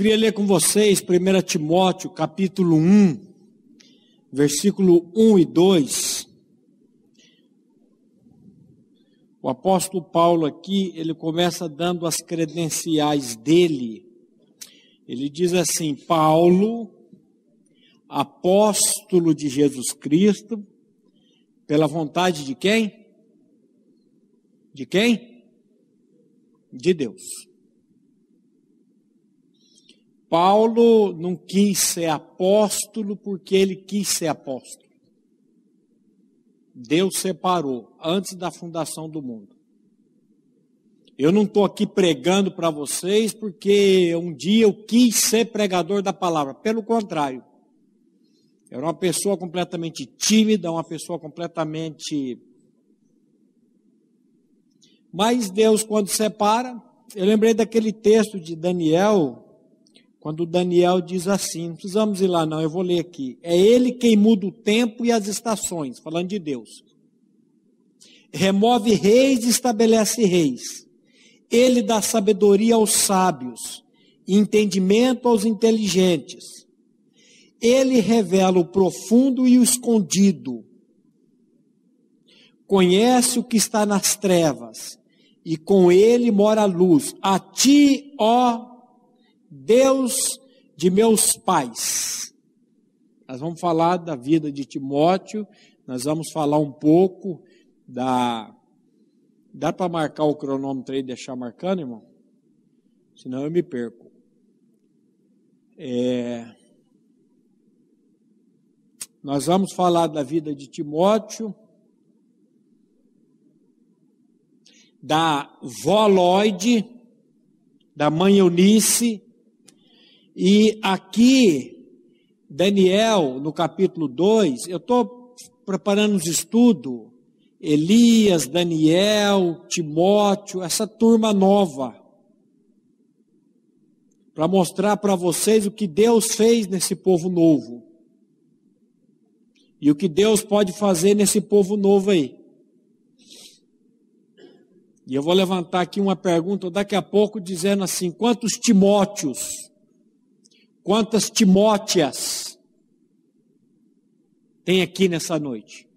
Queria ler com vocês 1 Timóteo, capítulo 1, versículo 1 e 2. O apóstolo Paulo aqui, ele começa dando as credenciais dele. Ele diz assim: Paulo, apóstolo de Jesus Cristo, pela vontade de quem? De quem? De Deus. Paulo não quis ser apóstolo porque ele quis ser apóstolo. Deus separou antes da fundação do mundo. Eu não estou aqui pregando para vocês porque um dia eu quis ser pregador da palavra. Pelo contrário, era uma pessoa completamente tímida, uma pessoa completamente. Mas Deus, quando separa, eu lembrei daquele texto de Daniel, quando Daniel diz assim: não precisamos ir lá, não, eu vou ler aqui. É Ele quem muda o tempo e as estações, falando de Deus. Remove reis e estabelece reis. Ele dá sabedoria aos sábios, entendimento aos inteligentes. Ele revela o profundo e o escondido. Conhece o que está nas trevas, e com ele mora a luz. A ti, ó Deus de meus pais. Nós vamos falar da vida de Timóteo, nós vamos falar um pouco da. Dá para marcar o cronômetro aí e deixar marcando, irmão? Senão eu me perco. É... Nós vamos falar da vida de Timóteo, da vó Lloyd, da mãe Eunice, e aqui, Daniel, no capítulo 2, eu estou preparando os estudos, Elias, Daniel, Timóteo, essa turma nova, para mostrar para vocês o que Deus fez nesse povo novo. E o que Deus pode fazer nesse povo novo aí. E eu vou levantar aqui uma pergunta daqui a pouco, dizendo assim: quantos Timóteos Quantas Timóteas tem aqui nessa noite?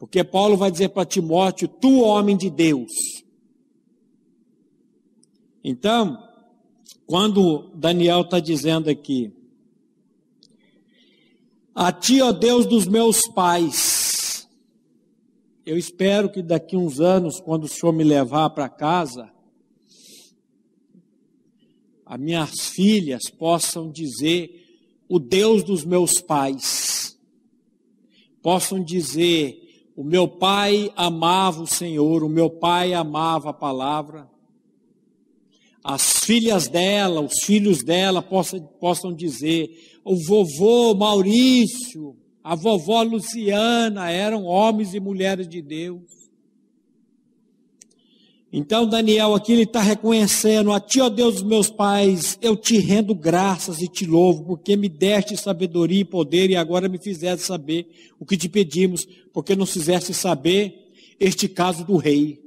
Porque Paulo vai dizer para Timóteo: Tu, homem de Deus. Então, quando Daniel está dizendo aqui, a ti, ó Deus dos meus pais, eu espero que daqui uns anos, quando o Senhor me levar para casa, as minhas filhas possam dizer o Deus dos meus pais, possam dizer o meu pai amava o Senhor, o meu pai amava a palavra. As filhas dela, os filhos dela possam, possam dizer: o vovô Maurício, a vovó Luciana eram homens e mulheres de Deus. Então Daniel aqui ele está reconhecendo, a ti, ó Deus dos meus pais, eu te rendo graças e te louvo, porque me deste sabedoria e poder e agora me fizeste saber o que te pedimos, porque nos fizeste saber este caso do rei,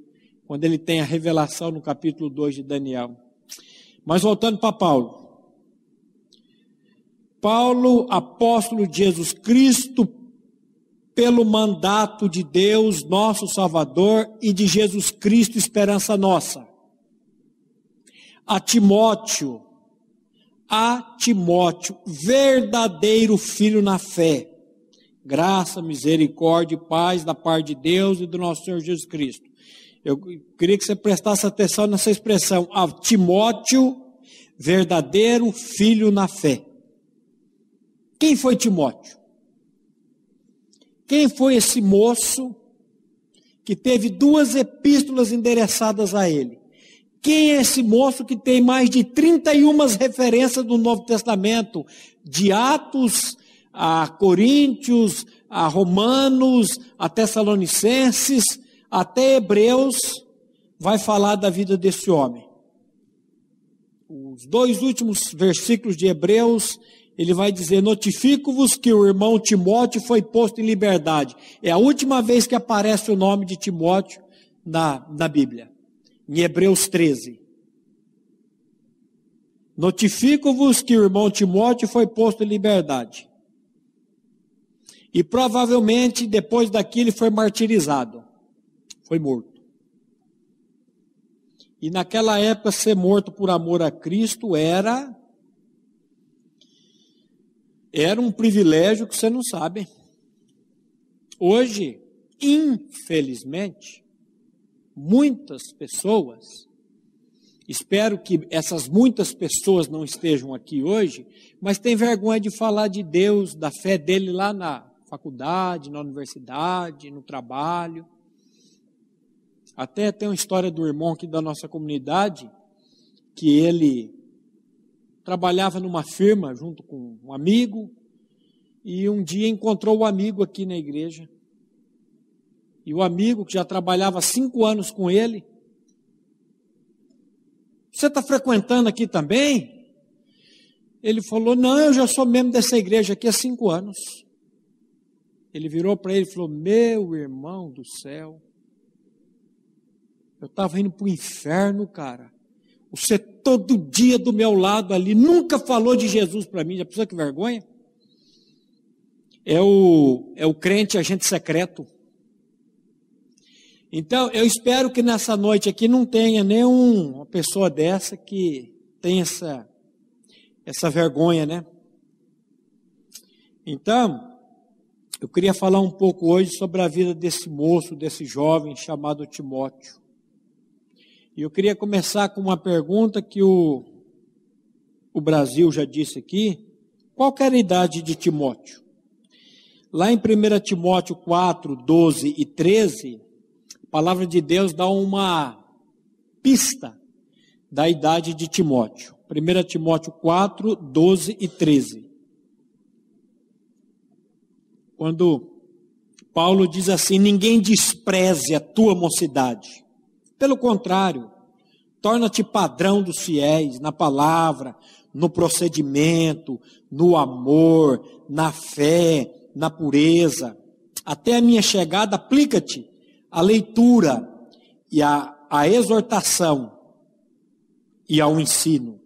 quando ele tem a revelação no capítulo 2 de Daniel. Mas voltando para Paulo. Paulo, apóstolo de Jesus Cristo, pelo mandato de Deus, nosso Salvador, e de Jesus Cristo, esperança nossa. A Timóteo, a Timóteo, verdadeiro filho na fé, graça, misericórdia e paz da parte de Deus e do nosso Senhor Jesus Cristo. Eu queria que você prestasse atenção nessa expressão, a Timóteo, verdadeiro filho na fé. Quem foi Timóteo? Quem foi esse moço que teve duas epístolas endereçadas a ele? Quem é esse moço que tem mais de 31 referências do Novo Testamento, de Atos a Coríntios, a Romanos, a Tessalonicenses, até Hebreus, vai falar da vida desse homem. Os dois últimos versículos de Hebreus ele vai dizer: Notifico-vos que o irmão Timóteo foi posto em liberdade. É a última vez que aparece o nome de Timóteo na, na Bíblia, em Hebreus 13. Notifico-vos que o irmão Timóteo foi posto em liberdade. E provavelmente depois daquilo foi martirizado. Foi morto. E naquela época ser morto por amor a Cristo era era um privilégio que você não sabe. Hoje, infelizmente, muitas pessoas, espero que essas muitas pessoas não estejam aqui hoje, mas têm vergonha de falar de Deus, da fé dele lá na faculdade, na universidade, no trabalho. Até tem uma história do irmão aqui da nossa comunidade, que ele trabalhava numa firma junto com um amigo, e um dia encontrou o um amigo aqui na igreja. E o amigo, que já trabalhava cinco anos com ele, você está frequentando aqui também? Ele falou: Não, eu já sou membro dessa igreja aqui há cinco anos. Ele virou para ele e falou: Meu irmão do céu, eu estava indo para o inferno, cara. Você todo dia do meu lado ali, nunca falou de Jesus para mim. Já pensou que vergonha? É o, é o crente agente secreto. Então, eu espero que nessa noite aqui não tenha nenhuma pessoa dessa que tenha essa, essa vergonha, né? Então, eu queria falar um pouco hoje sobre a vida desse moço, desse jovem chamado Timóteo. E eu queria começar com uma pergunta que o, o Brasil já disse aqui. Qual era a idade de Timóteo? Lá em 1 Timóteo 4, 12 e 13, a palavra de Deus dá uma pista da idade de Timóteo. 1 Timóteo 4, 12 e 13. Quando Paulo diz assim: Ninguém despreze a tua mocidade pelo contrário, torna-te padrão dos fiéis na palavra, no procedimento, no amor, na fé, na pureza. Até a minha chegada, aplica-te à leitura e à, à exortação e ao ensino.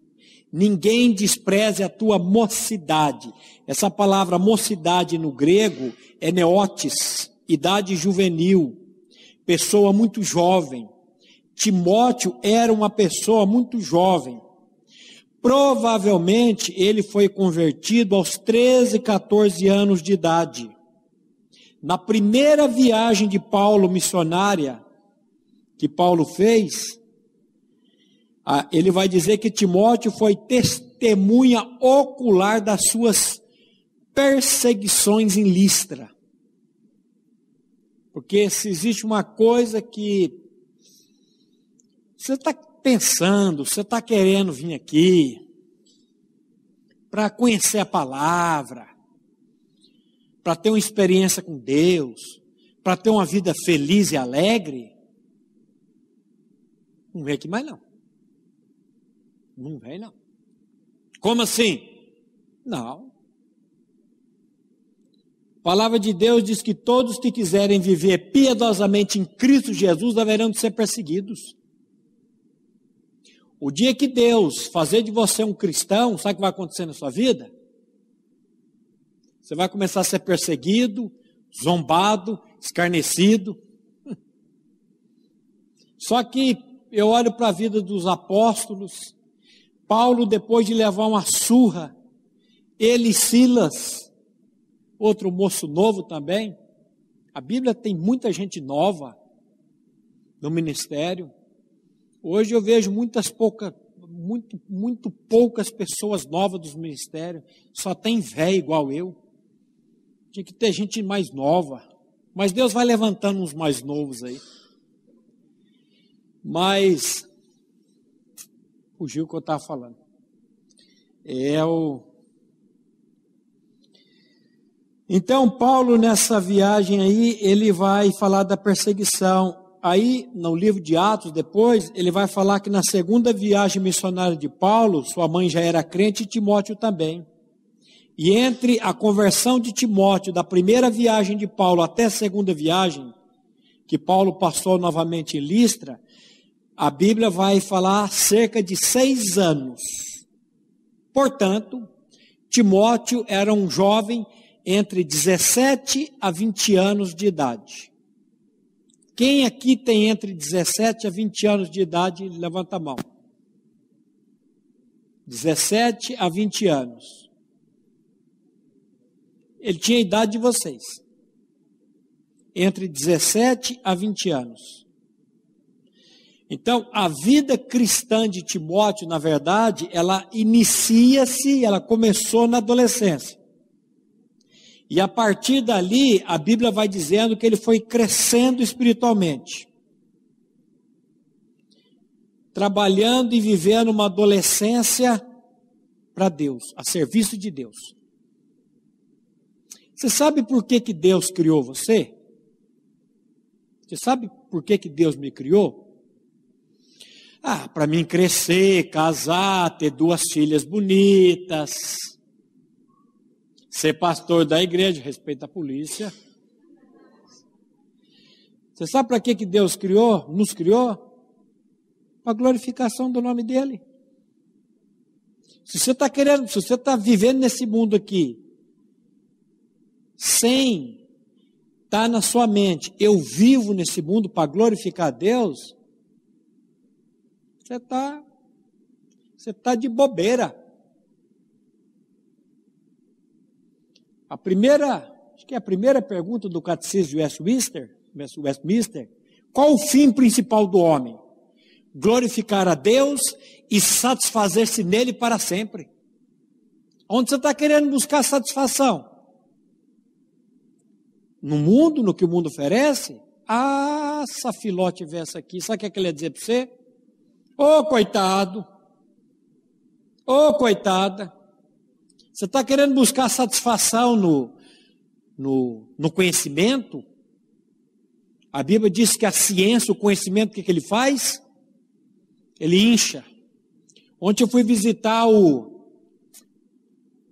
Ninguém despreze a tua mocidade. Essa palavra mocidade no grego é neotes, idade juvenil, pessoa muito jovem. Timóteo era uma pessoa muito jovem. Provavelmente ele foi convertido aos 13, 14 anos de idade. Na primeira viagem de Paulo missionária que Paulo fez, ele vai dizer que Timóteo foi testemunha ocular das suas perseguições em Listra. Porque se existe uma coisa que você está pensando, você está querendo vir aqui para conhecer a palavra, para ter uma experiência com Deus, para ter uma vida feliz e alegre, não vem aqui mais não. Não vem não. Como assim? Não. A palavra de Deus diz que todos que quiserem viver piedosamente em Cristo Jesus haverão de ser perseguidos. O dia que Deus fazer de você um cristão, sabe o que vai acontecer na sua vida? Você vai começar a ser perseguido, zombado, escarnecido. Só que eu olho para a vida dos apóstolos, Paulo, depois de levar uma surra, ele e Silas, outro moço novo também. A Bíblia tem muita gente nova no ministério. Hoje eu vejo muitas poucas, muito, muito poucas pessoas novas dos ministérios, só tem velho igual eu. Tinha que ter gente mais nova. Mas Deus vai levantando uns mais novos aí. Mas fugiu o que eu estava falando. É o. Então, Paulo, nessa viagem aí, ele vai falar da perseguição aí no livro de Atos, depois, ele vai falar que na segunda viagem missionária de Paulo, sua mãe já era crente e Timóteo também. E entre a conversão de Timóteo, da primeira viagem de Paulo até a segunda viagem, que Paulo passou novamente em Listra, a Bíblia vai falar cerca de seis anos. Portanto, Timóteo era um jovem entre 17 a 20 anos de idade. Quem aqui tem entre 17 a 20 anos de idade, levanta a mão. 17 a 20 anos. Ele tinha a idade de vocês. Entre 17 a 20 anos. Então, a vida cristã de Timóteo, na verdade, ela inicia-se, ela começou na adolescência. E a partir dali, a Bíblia vai dizendo que ele foi crescendo espiritualmente. Trabalhando e vivendo uma adolescência para Deus, a serviço de Deus. Você sabe por que, que Deus criou você? Você sabe por que, que Deus me criou? Ah, para mim crescer, casar, ter duas filhas bonitas, ser pastor da igreja, respeita a polícia. Você sabe para que, que Deus criou, nos criou? Para glorificação do nome dEle. Se você está querendo, se você está vivendo nesse mundo aqui, sem estar tá na sua mente, eu vivo nesse mundo para glorificar Deus, você está você tá de bobeira. A primeira, acho que é a primeira pergunta do catecismo de Westminster, Westminster, qual o fim principal do homem? Glorificar a Deus e satisfazer-se nele para sempre. Onde você está querendo buscar satisfação? No mundo, no que o mundo oferece? Ah, se a filó tivesse aqui, sabe o que ele ia dizer para você? Ô oh, coitado, ô oh, coitada, você está querendo buscar satisfação no, no, no, conhecimento? A Bíblia diz que a ciência, o conhecimento, o que, que ele faz? Ele incha. Ontem eu fui visitar o,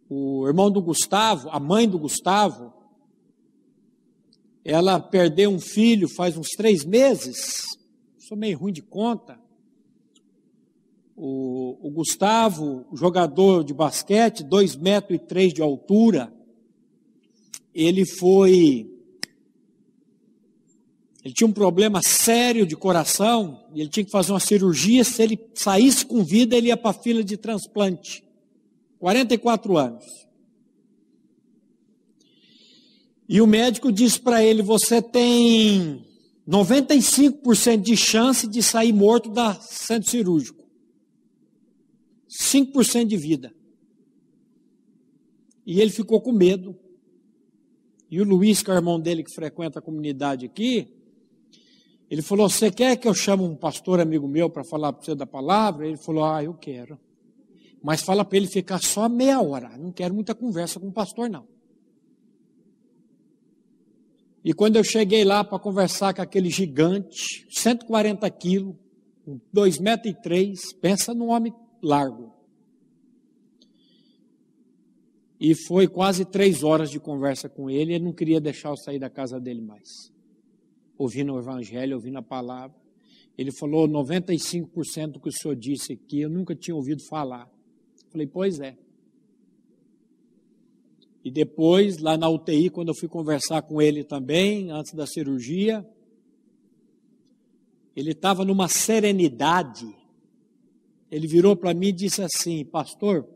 o irmão do Gustavo, a mãe do Gustavo. Ela perdeu um filho faz uns três meses. Sou meio ruim de conta. O, o Gustavo, jogador de basquete, dois metros e três de altura, ele foi ele tinha um problema sério de coração e ele tinha que fazer uma cirurgia. Se ele saísse com vida, ele ia para a fila de transplante. 44 anos. E o médico disse para ele: Você tem 95% de chance de sair morto da centro cirúrgico. 5% de vida. E ele ficou com medo. E o Luiz, que é o irmão dele que frequenta a comunidade aqui, ele falou: Você quer que eu chame um pastor amigo meu para falar para você da palavra? Ele falou: Ah, eu quero. Mas fala para ele ficar só meia hora. Não quero muita conversa com o pastor, não. E quando eu cheguei lá para conversar com aquele gigante, 140 quilos, 2 metros pensa num homem largo. E foi quase três horas de conversa com ele, ele não queria deixar eu sair da casa dele mais. Ouvindo o evangelho, ouvindo a palavra. Ele falou 95% do que o senhor disse aqui, eu nunca tinha ouvido falar. falei, pois é. E depois, lá na UTI, quando eu fui conversar com ele também, antes da cirurgia, ele estava numa serenidade ele virou para mim e disse assim: Pastor,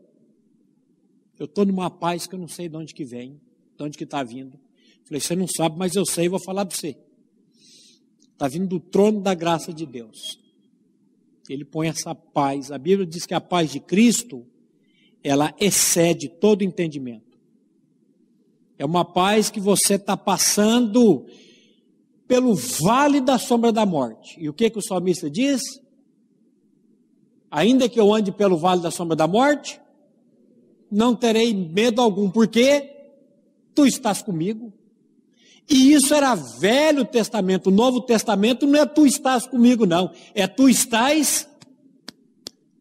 eu estou numa paz que eu não sei de onde que vem, de onde que está vindo. Falei: Você não sabe, mas eu sei, vou falar para você. Está vindo do trono da graça de Deus. Ele põe essa paz. A Bíblia diz que a paz de Cristo, ela excede todo entendimento. É uma paz que você está passando pelo vale da sombra da morte. E o que, que o salmista diz? Ainda que eu ande pelo vale da sombra da morte, não terei medo algum, porque tu estás comigo. E isso era Velho Testamento. O Novo Testamento não é tu estás comigo, não. É tu estás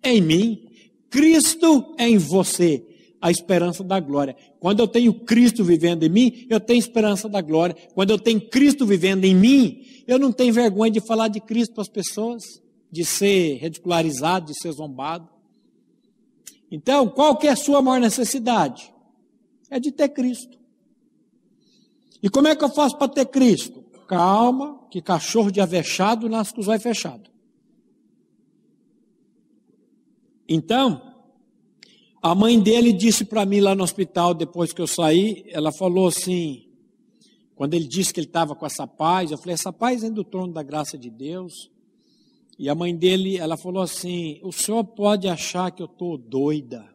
em mim. Cristo em você. A esperança da glória. Quando eu tenho Cristo vivendo em mim, eu tenho esperança da glória. Quando eu tenho Cristo vivendo em mim, eu não tenho vergonha de falar de Cristo para as pessoas de ser ridicularizado, de ser zombado. Então, qual que é a sua maior necessidade? É de ter Cristo. E como é que eu faço para ter Cristo? Calma, que cachorro de avexado nasce com os olhos fechados. Então, a mãe dele disse para mim lá no hospital, depois que eu saí, ela falou assim, quando ele disse que ele estava com essa paz, eu falei, essa paz vem do trono da graça de Deus. E a mãe dele, ela falou assim, o senhor pode achar que eu estou doida,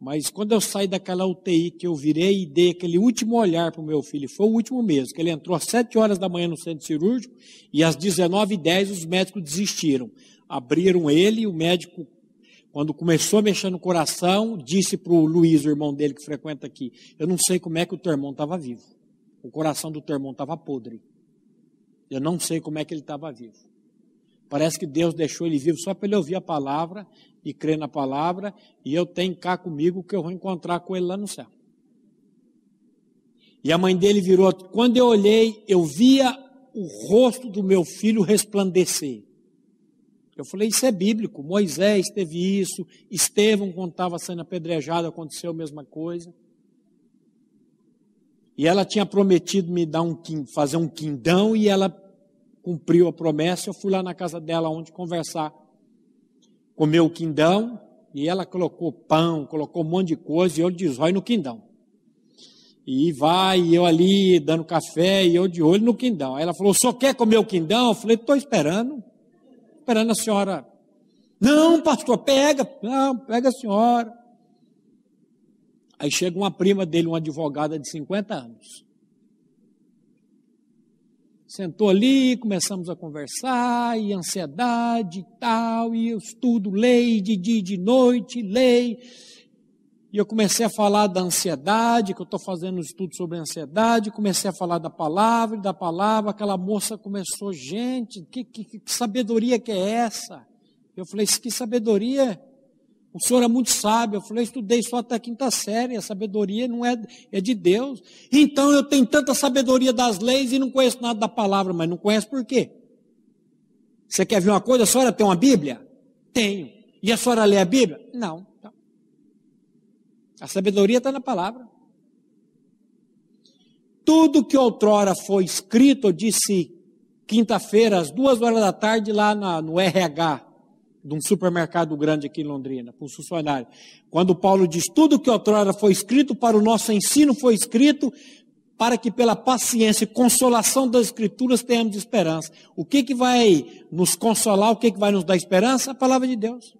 mas quando eu saí daquela UTI, que eu virei e dei aquele último olhar para o meu filho, foi o último mesmo, que ele entrou às 7 horas da manhã no centro cirúrgico e às 19h10 os médicos desistiram. Abriram ele, o médico quando começou a mexer no coração, disse para o Luiz, o irmão dele que frequenta aqui, eu não sei como é que o teu irmão estava vivo. O coração do teu irmão estava podre. Eu não sei como é que ele estava vivo. Parece que Deus deixou ele vivo só para ele ouvir a palavra e crer na palavra, e eu tenho cá comigo que eu vou encontrar com ele lá no céu. E a mãe dele virou, quando eu olhei, eu via o rosto do meu filho resplandecer. Eu falei, isso é bíblico. Moisés teve isso, Estevão, quando estava sendo apedrejado, aconteceu a mesma coisa. E ela tinha prometido me dar um fazer um quindão e ela cumpriu a promessa. Eu fui lá na casa dela onde conversar. Comeu o quindão e ela colocou pão, colocou um monte de coisa e eu de zóio no quindão. E vai, e eu ali dando café e eu de olho no quindão. Aí ela falou: só quer comer o quindão? Eu falei: estou esperando esperando a senhora. Não, pastor, pega, não, pega a senhora. Aí chega uma prima dele, uma advogada de 50 anos. Sentou ali, começamos a conversar, e ansiedade e tal, e eu estudo lei de dia e de noite, lei. E eu comecei a falar da ansiedade, que eu estou fazendo um estudo sobre ansiedade, comecei a falar da palavra, da palavra, aquela moça começou, gente, que, que, que sabedoria que é essa? Eu falei, que sabedoria? O senhor é muito sábio. Eu falei, estudei só até a quinta série, a sabedoria não é, é de Deus. Então eu tenho tanta sabedoria das leis e não conheço nada da palavra, mas não conheço por quê? Você quer ver uma coisa? A senhora tem uma Bíblia? Tenho. E a senhora lê a Bíblia? Não. A sabedoria está na palavra. Tudo que outrora foi escrito, eu disse quinta-feira, às duas horas da tarde, lá na, no RH, de um supermercado grande aqui em Londrina, para um funcionário. Quando Paulo diz: tudo que outrora foi escrito para o nosso ensino foi escrito para que pela paciência e consolação das escrituras tenhamos esperança. O que que vai nos consolar, o que que vai nos dar esperança? A palavra de Deus.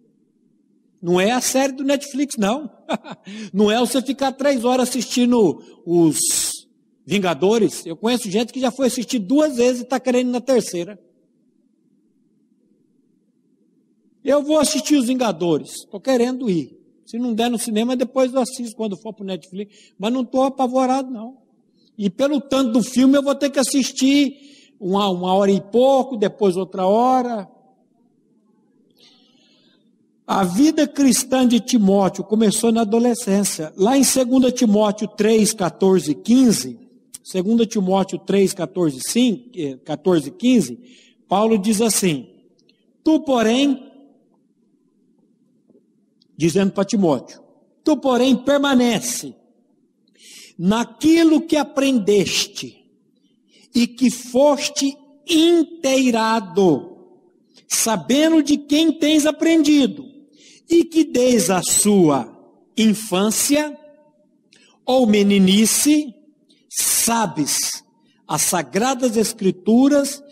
Não é a série do Netflix, não. Não é você ficar três horas assistindo os Vingadores. Eu conheço gente que já foi assistir duas vezes e está querendo na terceira. Eu vou assistir os Vingadores. Estou querendo ir. Se não der no cinema, depois eu assisto quando for para o Netflix. Mas não estou apavorado, não. E pelo tanto do filme, eu vou ter que assistir uma, uma hora e pouco, depois outra hora. A vida cristã de Timóteo começou na adolescência. Lá em 2 Timóteo 3, 14 e 15, 2 Timóteo 3, 14, 5, 14 e 15, Paulo diz assim: Tu, porém, dizendo para Timóteo, tu, porém, permanece naquilo que aprendeste e que foste inteirado, sabendo de quem tens aprendido e que desde a sua infância ou meninice sabes as sagradas escrituras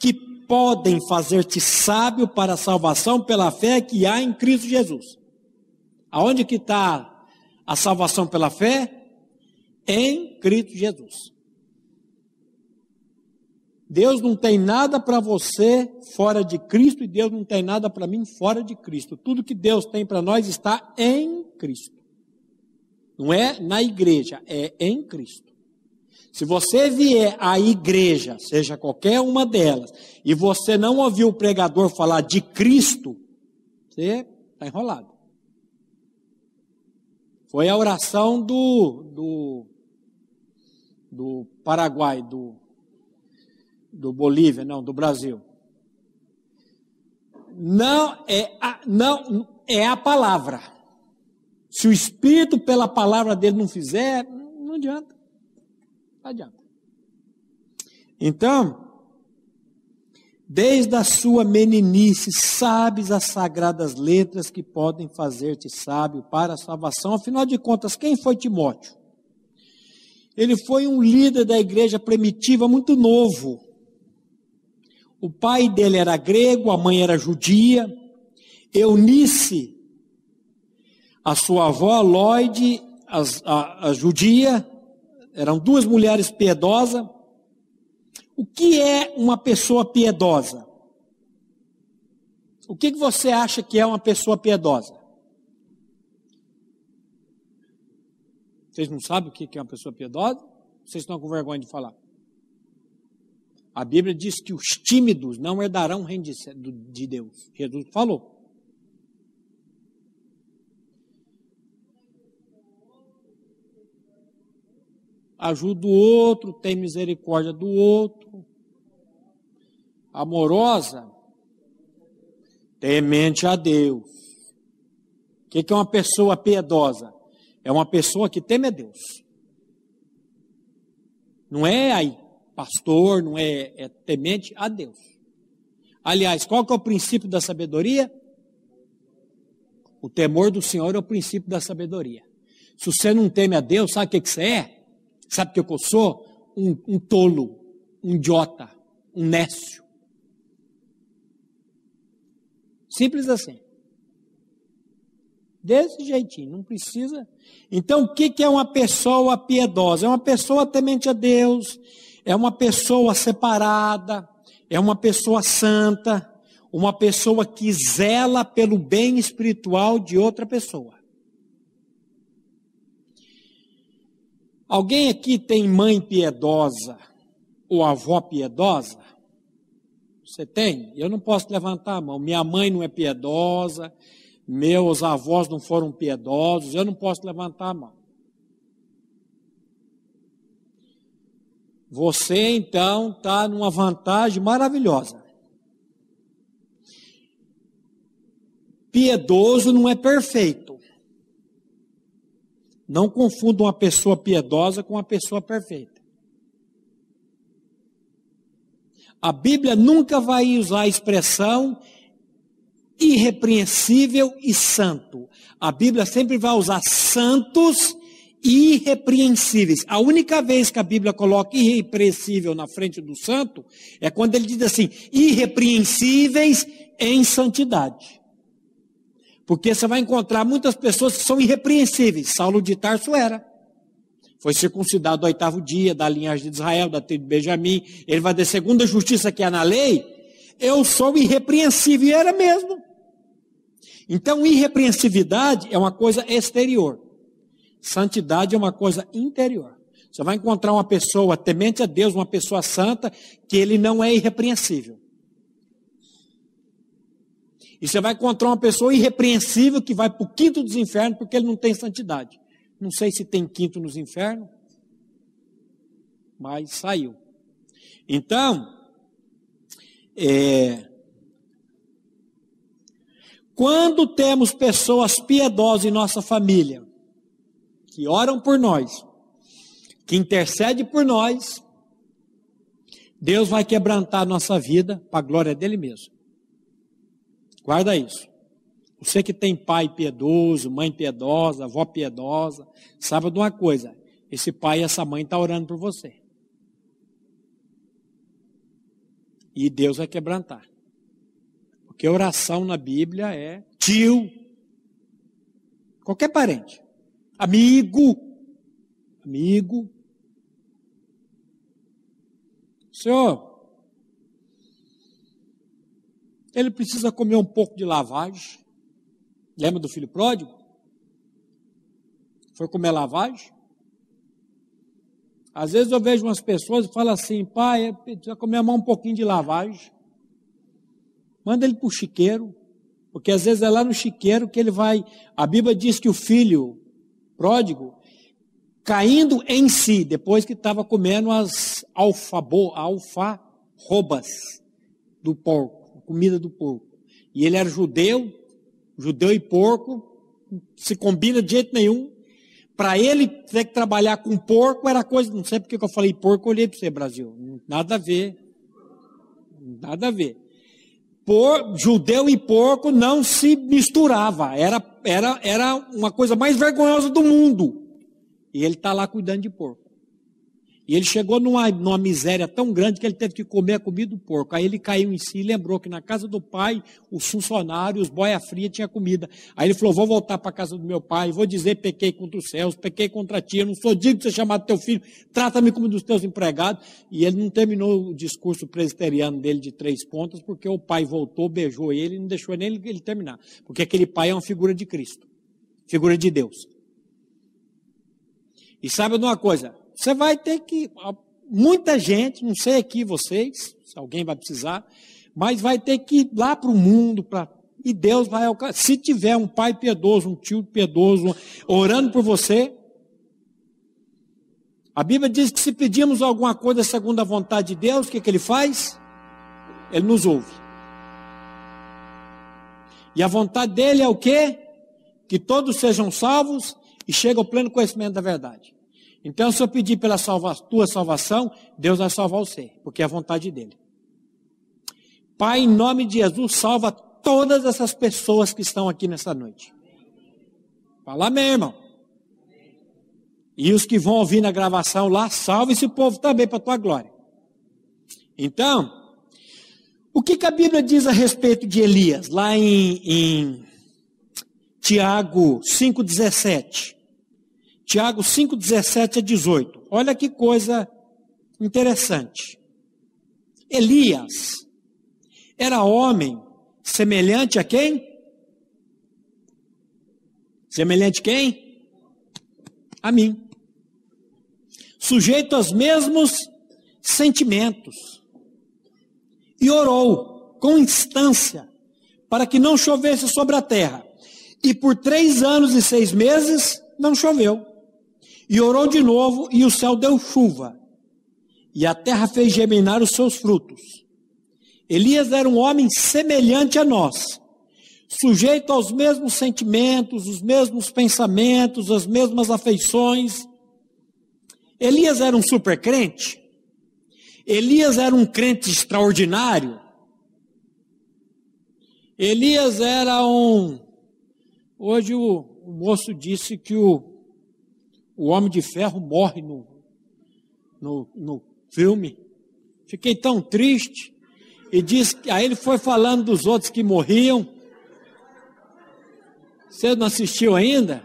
que podem fazer-te sábio para a salvação pela fé que há em Cristo Jesus. Aonde que está a salvação pela fé? Em Cristo Jesus. Deus não tem nada para você fora de Cristo e Deus não tem nada para mim fora de Cristo. Tudo que Deus tem para nós está em Cristo. Não é na igreja, é em Cristo. Se você vier à igreja, seja qualquer uma delas, e você não ouviu o pregador falar de Cristo, você está enrolado. Foi a oração do, do, do Paraguai, do do Bolívia, não, do Brasil. Não é, não, é a palavra. Se o Espírito, pela palavra dele, não fizer, não adianta. Não adianta. Então, desde a sua meninice, sabes as sagradas letras que podem fazer-te sábio para a salvação. Afinal de contas, quem foi Timóteo? Ele foi um líder da igreja primitiva muito novo. O pai dele era grego, a mãe era judia. Eunice, a sua avó, Lloyd, a, a, a judia, eram duas mulheres piedosas. O que é uma pessoa piedosa? O que, que você acha que é uma pessoa piedosa? Vocês não sabem o que é uma pessoa piedosa? Vocês estão com vergonha de falar? A Bíblia diz que os tímidos não herdarão o reino de Deus. Jesus falou. Ajuda o outro, tem misericórdia do outro. Amorosa, temente a Deus. O que é uma pessoa piedosa? É uma pessoa que teme a Deus. Não é aí pastor, não é, é temente a Deus. Aliás, qual que é o princípio da sabedoria? O temor do Senhor é o princípio da sabedoria. Se você não teme a Deus, sabe o que, que você é? Sabe o que eu sou? Um, um tolo, um idiota, um nécio. Simples assim. Desse jeitinho, não precisa. Então, o que é uma pessoa piedosa? É uma pessoa temente a Deus, é uma pessoa separada, é uma pessoa santa, uma pessoa que zela pelo bem espiritual de outra pessoa. Alguém aqui tem mãe piedosa ou avó piedosa? Você tem? Eu não posso levantar a mão. Minha mãe não é piedosa, meus avós não foram piedosos, eu não posso levantar a mão. Você então está numa vantagem maravilhosa. Piedoso não é perfeito. Não confunda uma pessoa piedosa com uma pessoa perfeita. A Bíblia nunca vai usar a expressão irrepreensível e santo. A Bíblia sempre vai usar santos irrepreensíveis. A única vez que a Bíblia coloca irrepreensível na frente do santo é quando ele diz assim: irrepreensíveis em santidade. Porque você vai encontrar muitas pessoas que são irrepreensíveis. Saulo de Tarso era. Foi circuncidado no oitavo dia, da linhagem de Israel, da tribo de Benjamim. Ele vai dizer, segundo a justiça que há na lei, eu sou irrepreensível. E era mesmo. Então, irrepreensividade é uma coisa exterior. Santidade é uma coisa interior. Você vai encontrar uma pessoa temente a Deus, uma pessoa santa, que ele não é irrepreensível. E você vai encontrar uma pessoa irrepreensível que vai para o quinto dos infernos porque ele não tem santidade. Não sei se tem quinto nos infernos, mas saiu. Então, é, quando temos pessoas piedosas em nossa família, que oram por nós, que intercede por nós, Deus vai quebrantar a nossa vida para a glória dele mesmo. Guarda isso. Você que tem pai piedoso, mãe piedosa, avó piedosa, sabe de uma coisa: esse pai e essa mãe estão tá orando por você. E Deus vai quebrantar. Porque oração na Bíblia é tio, qualquer parente amigo, amigo. Senhor, ele precisa comer um pouco de lavagem. Lembra do filho pródigo? Foi comer lavagem? Às vezes eu vejo umas pessoas e falam assim, pai, precisa comer um pouquinho de lavagem. Manda ele para o chiqueiro, porque às vezes é lá no chiqueiro que ele vai. A Bíblia diz que o filho pródigo, caindo em si, depois que estava comendo as alfabo, alfarrobas do porco, comida do porco. E ele era judeu, Judeu e porco se combina de jeito nenhum. Para ele ter que trabalhar com porco era coisa, não sei porque que eu falei porco, eu olhei para você, Brasil. Nada a ver. Nada a ver. Por, judeu e porco não se misturava. Era, era, era uma coisa mais vergonhosa do mundo. E ele está lá cuidando de porco. E ele chegou numa, numa miséria tão grande que ele teve que comer a comida do porco. Aí ele caiu em si e lembrou que na casa do pai, os funcionários, os boia fria tinha comida. Aí ele falou: Vou voltar para a casa do meu pai, vou dizer: pequei contra os céus, pequei contra ti, eu não sou digno de ser chamado teu filho, trata-me como dos teus empregados. E ele não terminou o discurso presbiteriano dele de três pontas, porque o pai voltou, beijou ele e não deixou nem ele, terminar. Porque aquele pai é uma figura de Cristo, figura de Deus. E sabe de uma coisa? Você vai ter que. Muita gente, não sei aqui vocês, se alguém vai precisar, mas vai ter que ir lá para o mundo, pra, e Deus vai alcançar. Se tiver um pai piedoso, um tio piedoso, orando por você, a Bíblia diz que se pedimos alguma coisa segundo a vontade de Deus, o que, que Ele faz? Ele nos ouve. E a vontade dele é o quê? Que todos sejam salvos e cheguem ao pleno conhecimento da verdade. Então, se eu pedir pela salva, tua salvação, Deus vai salvar você, porque é a vontade dele. Pai, em nome de Jesus, salva todas essas pessoas que estão aqui nessa noite. Fala amém, irmão. E os que vão ouvir na gravação lá, salve esse povo também para a tua glória. Então, o que, que, a Bíblia diz a respeito de Elias, lá em, em Tiago 5,17? Tiago 5, 17 a 18. Olha que coisa interessante. Elias era homem semelhante a quem? Semelhante a quem? A mim. Sujeito aos mesmos sentimentos. E orou com instância para que não chovesse sobre a terra. E por três anos e seis meses não choveu. E orou de novo, e o céu deu chuva, e a terra fez germinar os seus frutos. Elias era um homem semelhante a nós, sujeito aos mesmos sentimentos, os mesmos pensamentos, as mesmas afeições. Elias era um super crente? Elias era um crente extraordinário? Elias era um. Hoje o, o moço disse que o o Homem de Ferro morre no, no, no filme. Fiquei tão triste. E diz, aí ele foi falando dos outros que morriam. Você não assistiu ainda?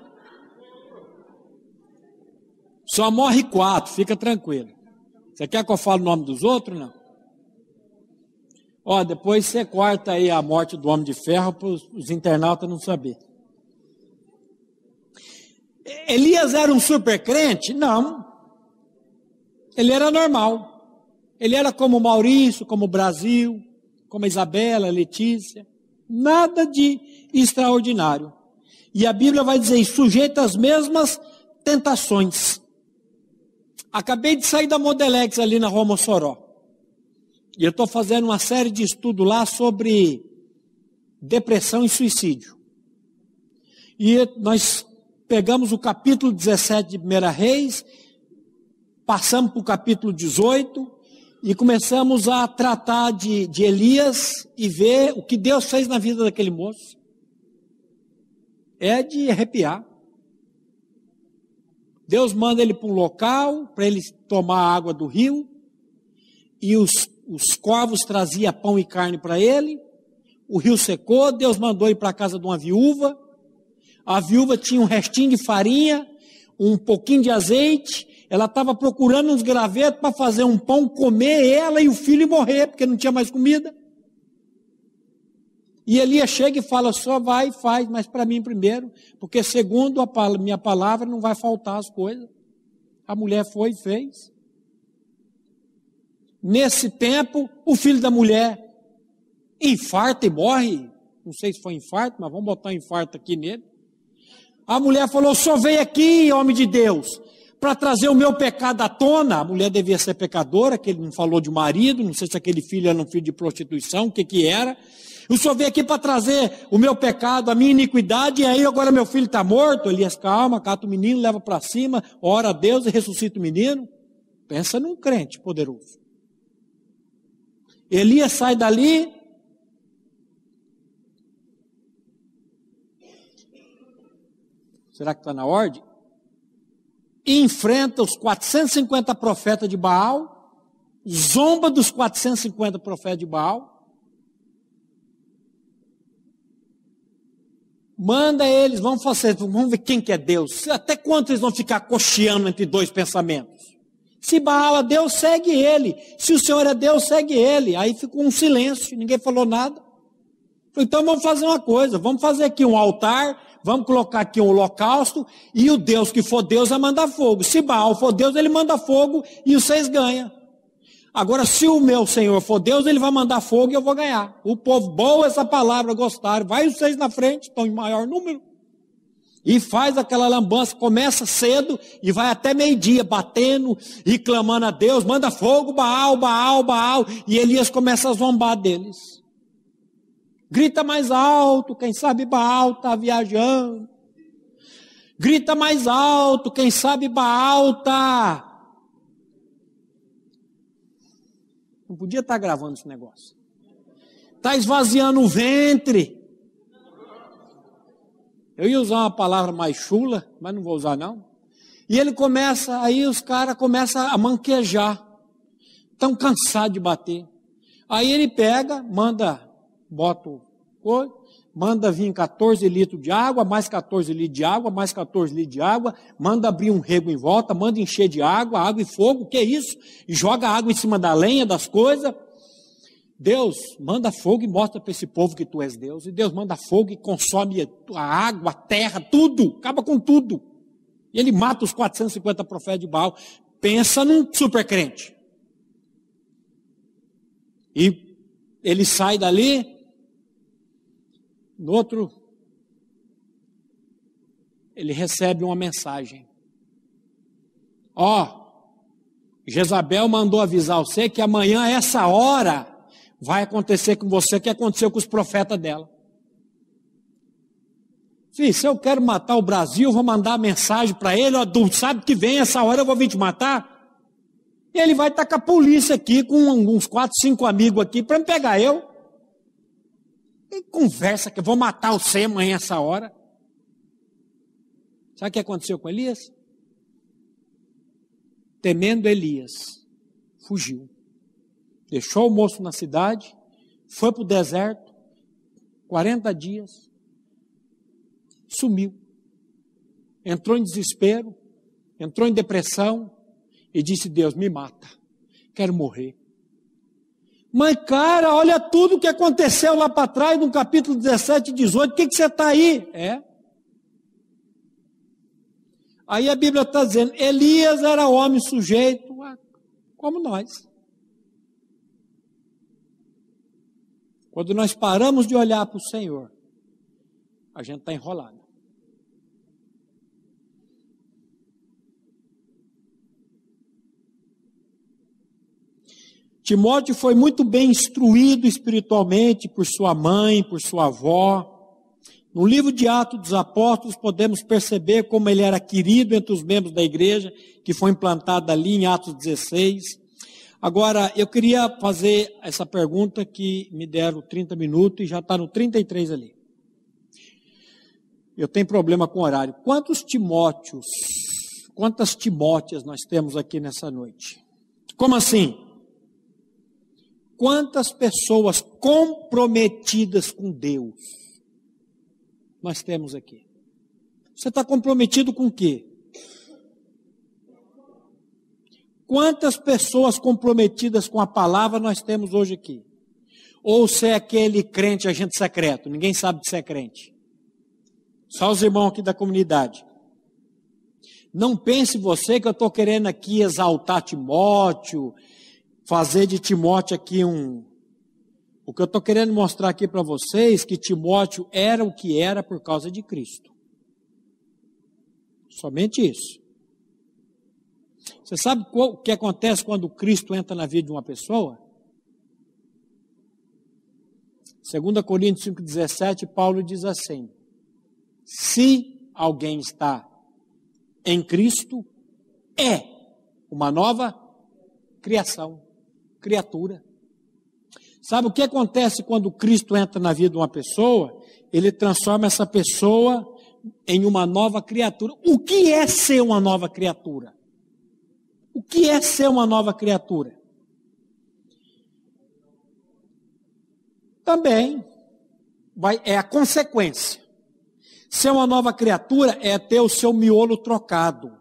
Só morre quatro, fica tranquilo. Você quer que eu fale o nome dos outros? Não. Ó, depois você corta aí a morte do Homem de Ferro para os internautas não saberem. Elias era um super crente? Não. Ele era normal. Ele era como Maurício, como Brasil, como Isabela, Letícia. Nada de extraordinário. E a Bíblia vai dizer, sujeito às mesmas tentações. Acabei de sair da Modelex ali na Rua Mossoró. E eu estou fazendo uma série de estudos lá sobre depressão e suicídio. E nós pegamos o capítulo 17 de 1 Reis, passamos para o capítulo 18 e começamos a tratar de, de Elias e ver o que Deus fez na vida daquele moço. É de arrepiar. Deus manda ele para um local para ele tomar a água do rio e os, os corvos traziam pão e carne para ele. O rio secou, Deus mandou ir para a casa de uma viúva a viúva tinha um restinho de farinha, um pouquinho de azeite, ela estava procurando uns gravetos para fazer um pão, comer ela e o filho morrer, porque não tinha mais comida. E Elias chega e fala: só vai e faz, mas para mim primeiro, porque segundo a minha palavra não vai faltar as coisas. A mulher foi e fez. Nesse tempo, o filho da mulher infarta e morre. Não sei se foi infarto, mas vamos botar um infarto aqui nele. A mulher falou: só veio aqui, homem de Deus, para trazer o meu pecado à tona. A mulher devia ser pecadora, que ele não falou de marido, não sei se aquele filho era um filho de prostituição, o que que era. O senhor veio aqui para trazer o meu pecado, a minha iniquidade, e aí agora meu filho está morto. Elias, calma, cata o menino, leva para cima, ora a Deus e ressuscita o menino. Pensa num crente poderoso. Elias sai dali. Será que está na ordem? Enfrenta os 450 profetas de Baal, zomba dos 450 profetas de Baal, Manda eles, vamos fazer, vamos ver quem que é Deus. Até quanto eles vão ficar cocheando entre dois pensamentos? Se Baal é Deus, segue ele. Se o Senhor é Deus, segue ele. Aí ficou um silêncio, ninguém falou nada. Então vamos fazer uma coisa, vamos fazer aqui um altar, vamos colocar aqui um holocausto, e o Deus que for Deus vai mandar fogo. Se Baal for Deus, ele manda fogo e vocês ganham. Agora, se o meu Senhor for Deus, ele vai mandar fogo e eu vou ganhar. O povo, boa essa palavra, gostaram. Vai vocês na frente, estão em maior número. E faz aquela lambança, começa cedo e vai até meio-dia, batendo e clamando a Deus, manda fogo, Baal, Baal, Baal. E Elias começa a zombar deles. Grita mais alto, quem sabe Baal está viajando. Grita mais alto, quem sabe Baal está Não podia estar gravando esse negócio. Está esvaziando o ventre. Eu ia usar uma palavra mais chula, mas não vou usar não. E ele começa, aí os caras começam a manquejar. Estão cansados de bater. Aí ele pega, manda, bota o coisa, manda vir 14 litros de água, mais 14 litros de água, mais 14 litros de água, manda abrir um rego em volta, manda encher de água, água e fogo, que é isso? E joga água em cima da lenha, das coisas. Deus manda fogo e mostra para esse povo que tu és Deus. E Deus manda fogo e consome a água, a terra, tudo, acaba com tudo. E ele mata os 450 profetas de Baal. Pensa num super crente. E ele sai dali, no outro, ele recebe uma mensagem. Ó, oh, Jezabel mandou avisar você que amanhã, essa hora, vai acontecer com você o que aconteceu com os profetas dela. Sim, se eu quero matar o Brasil, vou mandar mensagem para ele, ó, sabe que vem essa hora eu vou vir te matar? E ele vai estar com a polícia aqui, com uns quatro, cinco amigos aqui, para me pegar eu. Que conversa que eu vou matar você amanhã essa hora. Sabe o que aconteceu com Elias? Temendo Elias, fugiu. Deixou o moço na cidade, foi para o deserto, 40 dias, sumiu. Entrou em desespero, entrou em depressão e disse: Deus, me mata, quero morrer. Mas, cara, olha tudo que aconteceu lá para trás, no capítulo 17 e 18. O que, que você está aí? É. Aí a Bíblia está dizendo: Elias era homem sujeito a, como nós. Quando nós paramos de olhar para o Senhor, a gente está enrolado. Timóteo foi muito bem instruído espiritualmente por sua mãe, por sua avó. No livro de Atos dos Apóstolos, podemos perceber como ele era querido entre os membros da igreja, que foi implantada ali em Atos 16. Agora, eu queria fazer essa pergunta que me deram 30 minutos e já está no 33 ali. Eu tenho problema com o horário. Quantos Timóteos, quantas Timóteas nós temos aqui nessa noite? Como assim? Quantas pessoas comprometidas com Deus nós temos aqui? Você está comprometido com o quê? Quantas pessoas comprometidas com a palavra nós temos hoje aqui? Ou você é aquele crente agente secreto, ninguém sabe de ser crente. Só os irmãos aqui da comunidade. Não pense você que eu estou querendo aqui exaltar Timóteo, fazer de Timóteo aqui um. O que eu estou querendo mostrar aqui para vocês que Timóteo era o que era por causa de Cristo. Somente isso. Você sabe o que acontece quando Cristo entra na vida de uma pessoa? 2 Coríntios 5,17, Paulo diz assim: Se alguém está em Cristo, é uma nova criação, criatura. Sabe o que acontece quando Cristo entra na vida de uma pessoa? Ele transforma essa pessoa em uma nova criatura. O que é ser uma nova criatura? O que é ser uma nova criatura? Também vai, é a consequência. Ser uma nova criatura é ter o seu miolo trocado,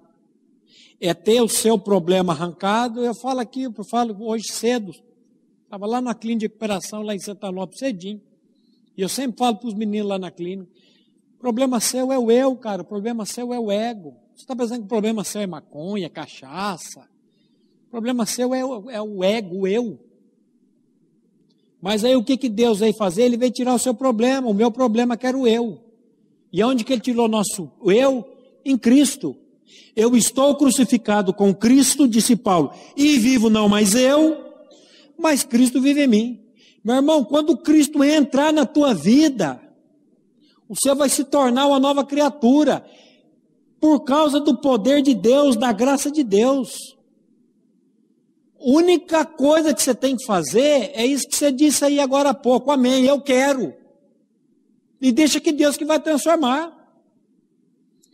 é ter o seu problema arrancado. Eu falo aqui, eu falo hoje cedo, estava lá na clínica de recuperação, lá em Santa Lopes, cedinho. E eu sempre falo para os meninos lá na clínica: problema seu é o eu, cara, o problema seu é o ego. Você está pensando que o problema seu é maconha, cachaça? O problema seu é, é o ego, o eu. Mas aí o que, que Deus veio fazer? Ele veio tirar o seu problema, o meu problema que era o eu. E onde que ele tirou o nosso eu? Em Cristo. Eu estou crucificado com Cristo, disse Paulo, e vivo não mais eu, mas Cristo vive em mim. Meu irmão, quando Cristo entrar na tua vida, você vai se tornar uma nova criatura, por causa do poder de Deus, da graça de Deus. Única coisa que você tem que fazer é isso que você disse aí agora há pouco, amém, eu quero. E deixa que Deus que vai transformar.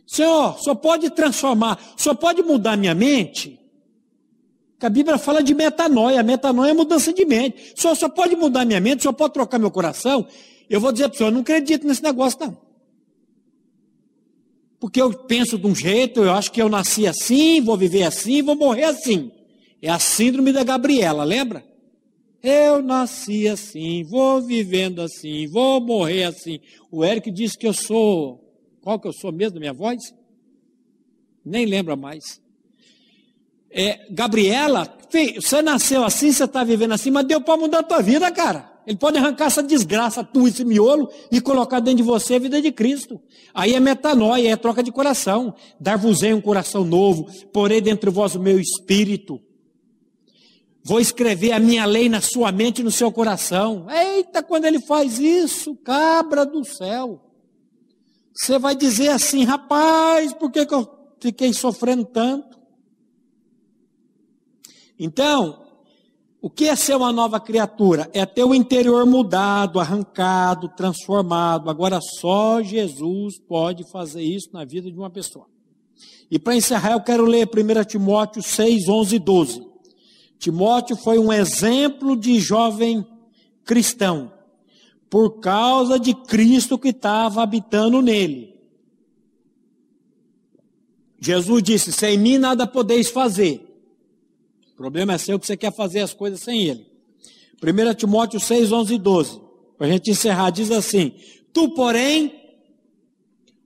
Senhor, só pode transformar, só pode mudar minha mente. Que a Bíblia fala de metanoia, metanoia é mudança de mente. Só só pode mudar minha mente, só pode trocar meu coração. Eu vou dizer para o senhor, eu não acredito nesse negócio não. Porque eu penso de um jeito, eu acho que eu nasci assim, vou viver assim, vou morrer assim. É a síndrome da Gabriela, lembra? Eu nasci assim, vou vivendo assim, vou morrer assim. O Eric disse que eu sou. Qual que eu sou mesmo, minha voz? Nem lembra mais. É, Gabriela, você nasceu assim, você está vivendo assim, mas deu para mudar a tua vida, cara. Ele pode arrancar essa desgraça, tu, esse miolo, e colocar dentro de você a vida de Cristo. Aí é metanoia, é troca de coração. Dar-vos-ei um coração novo, porei dentro de vós o meu espírito. Vou escrever a minha lei na sua mente e no seu coração. Eita, quando ele faz isso, cabra do céu. Você vai dizer assim, rapaz, por que, que eu fiquei sofrendo tanto? Então, o que é ser uma nova criatura? É ter o interior mudado, arrancado, transformado. Agora só Jesus pode fazer isso na vida de uma pessoa. E para encerrar, eu quero ler 1 Timóteo 6, 11 e 12. Timóteo foi um exemplo de jovem cristão, por causa de Cristo que estava habitando nele. Jesus disse: Sem mim nada podeis fazer. O problema é seu que você quer fazer as coisas sem ele. 1 Timóteo 6, 11 e 12. Para a gente encerrar, diz assim: Tu, porém,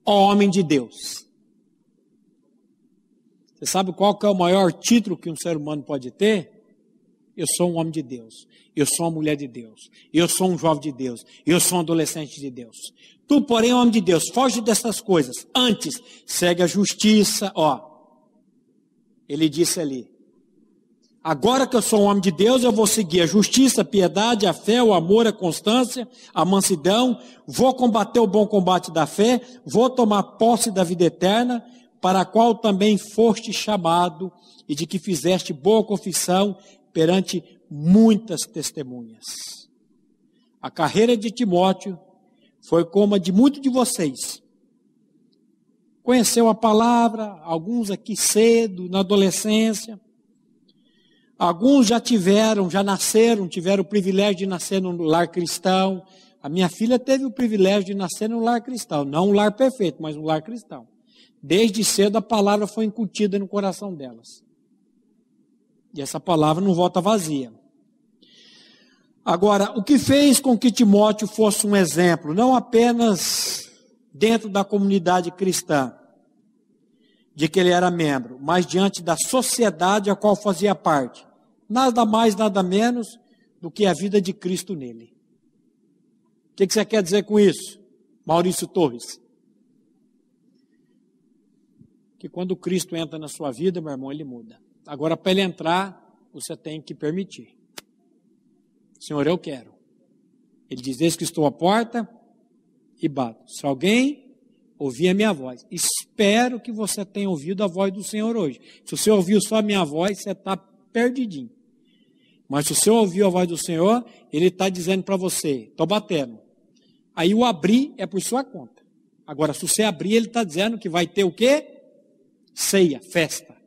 ó homem de Deus. Você sabe qual que é o maior título que um ser humano pode ter? Eu sou um homem de Deus. Eu sou uma mulher de Deus. Eu sou um jovem de Deus. Eu sou um adolescente de Deus. Tu, porém, homem de Deus, foge dessas coisas. Antes, segue a justiça. Ó, ele disse ali. Agora que eu sou um homem de Deus, eu vou seguir a justiça, a piedade, a fé, o amor, a constância, a mansidão. Vou combater o bom combate da fé. Vou tomar posse da vida eterna, para a qual também foste chamado e de que fizeste boa confissão perante muitas testemunhas. A carreira de Timóteo foi como a de muitos de vocês. Conheceu a palavra, alguns aqui cedo, na adolescência. Alguns já tiveram, já nasceram, tiveram o privilégio de nascer num lar cristão. A minha filha teve o privilégio de nascer num lar cristão. Não um lar perfeito, mas um lar cristão. Desde cedo a palavra foi incutida no coração delas. E essa palavra não volta vazia. Agora, o que fez com que Timóteo fosse um exemplo, não apenas dentro da comunidade cristã, de que ele era membro, mas diante da sociedade a qual fazia parte, nada mais, nada menos do que a vida de Cristo nele. O que, você quer dizer com isso, Maurício Torres? Que quando Cristo entra na sua vida, meu irmão, ele muda. Agora, para ele entrar, você tem que permitir. Senhor, eu quero. Ele diz: Eis que estou à porta e bato. Se alguém ouvir a minha voz, espero que você tenha ouvido a voz do Senhor hoje. Se você ouviu só a minha voz, você está perdidinho. Mas se você ouviu a voz do Senhor, Ele está dizendo para você: estou batendo. Aí o abrir é por sua conta. Agora, se você abrir, Ele está dizendo que vai ter o quê? Ceia, festa.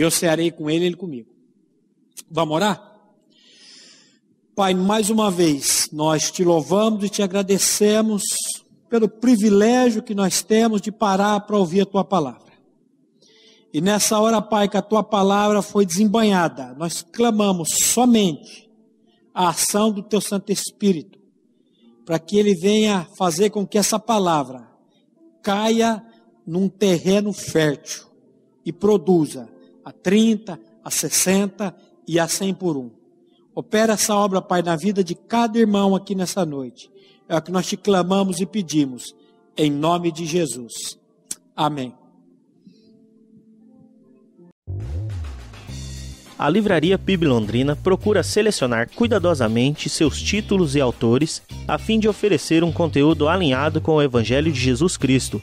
Eu cearei com Ele, Ele comigo. Vamos orar? Pai, mais uma vez, nós te louvamos e te agradecemos pelo privilégio que nós temos de parar para ouvir a tua palavra. E nessa hora, Pai, que a tua palavra foi desembanhada, nós clamamos somente a ação do teu Santo Espírito, para que ele venha fazer com que essa palavra caia num terreno fértil e produza a 30, a 60 e a 100 por um. Opera essa obra, Pai, na vida de cada irmão aqui nessa noite. É o que nós te clamamos e pedimos, em nome de Jesus. Amém. A Livraria PIB Londrina procura selecionar cuidadosamente seus títulos e autores a fim de oferecer um conteúdo alinhado com o Evangelho de Jesus Cristo.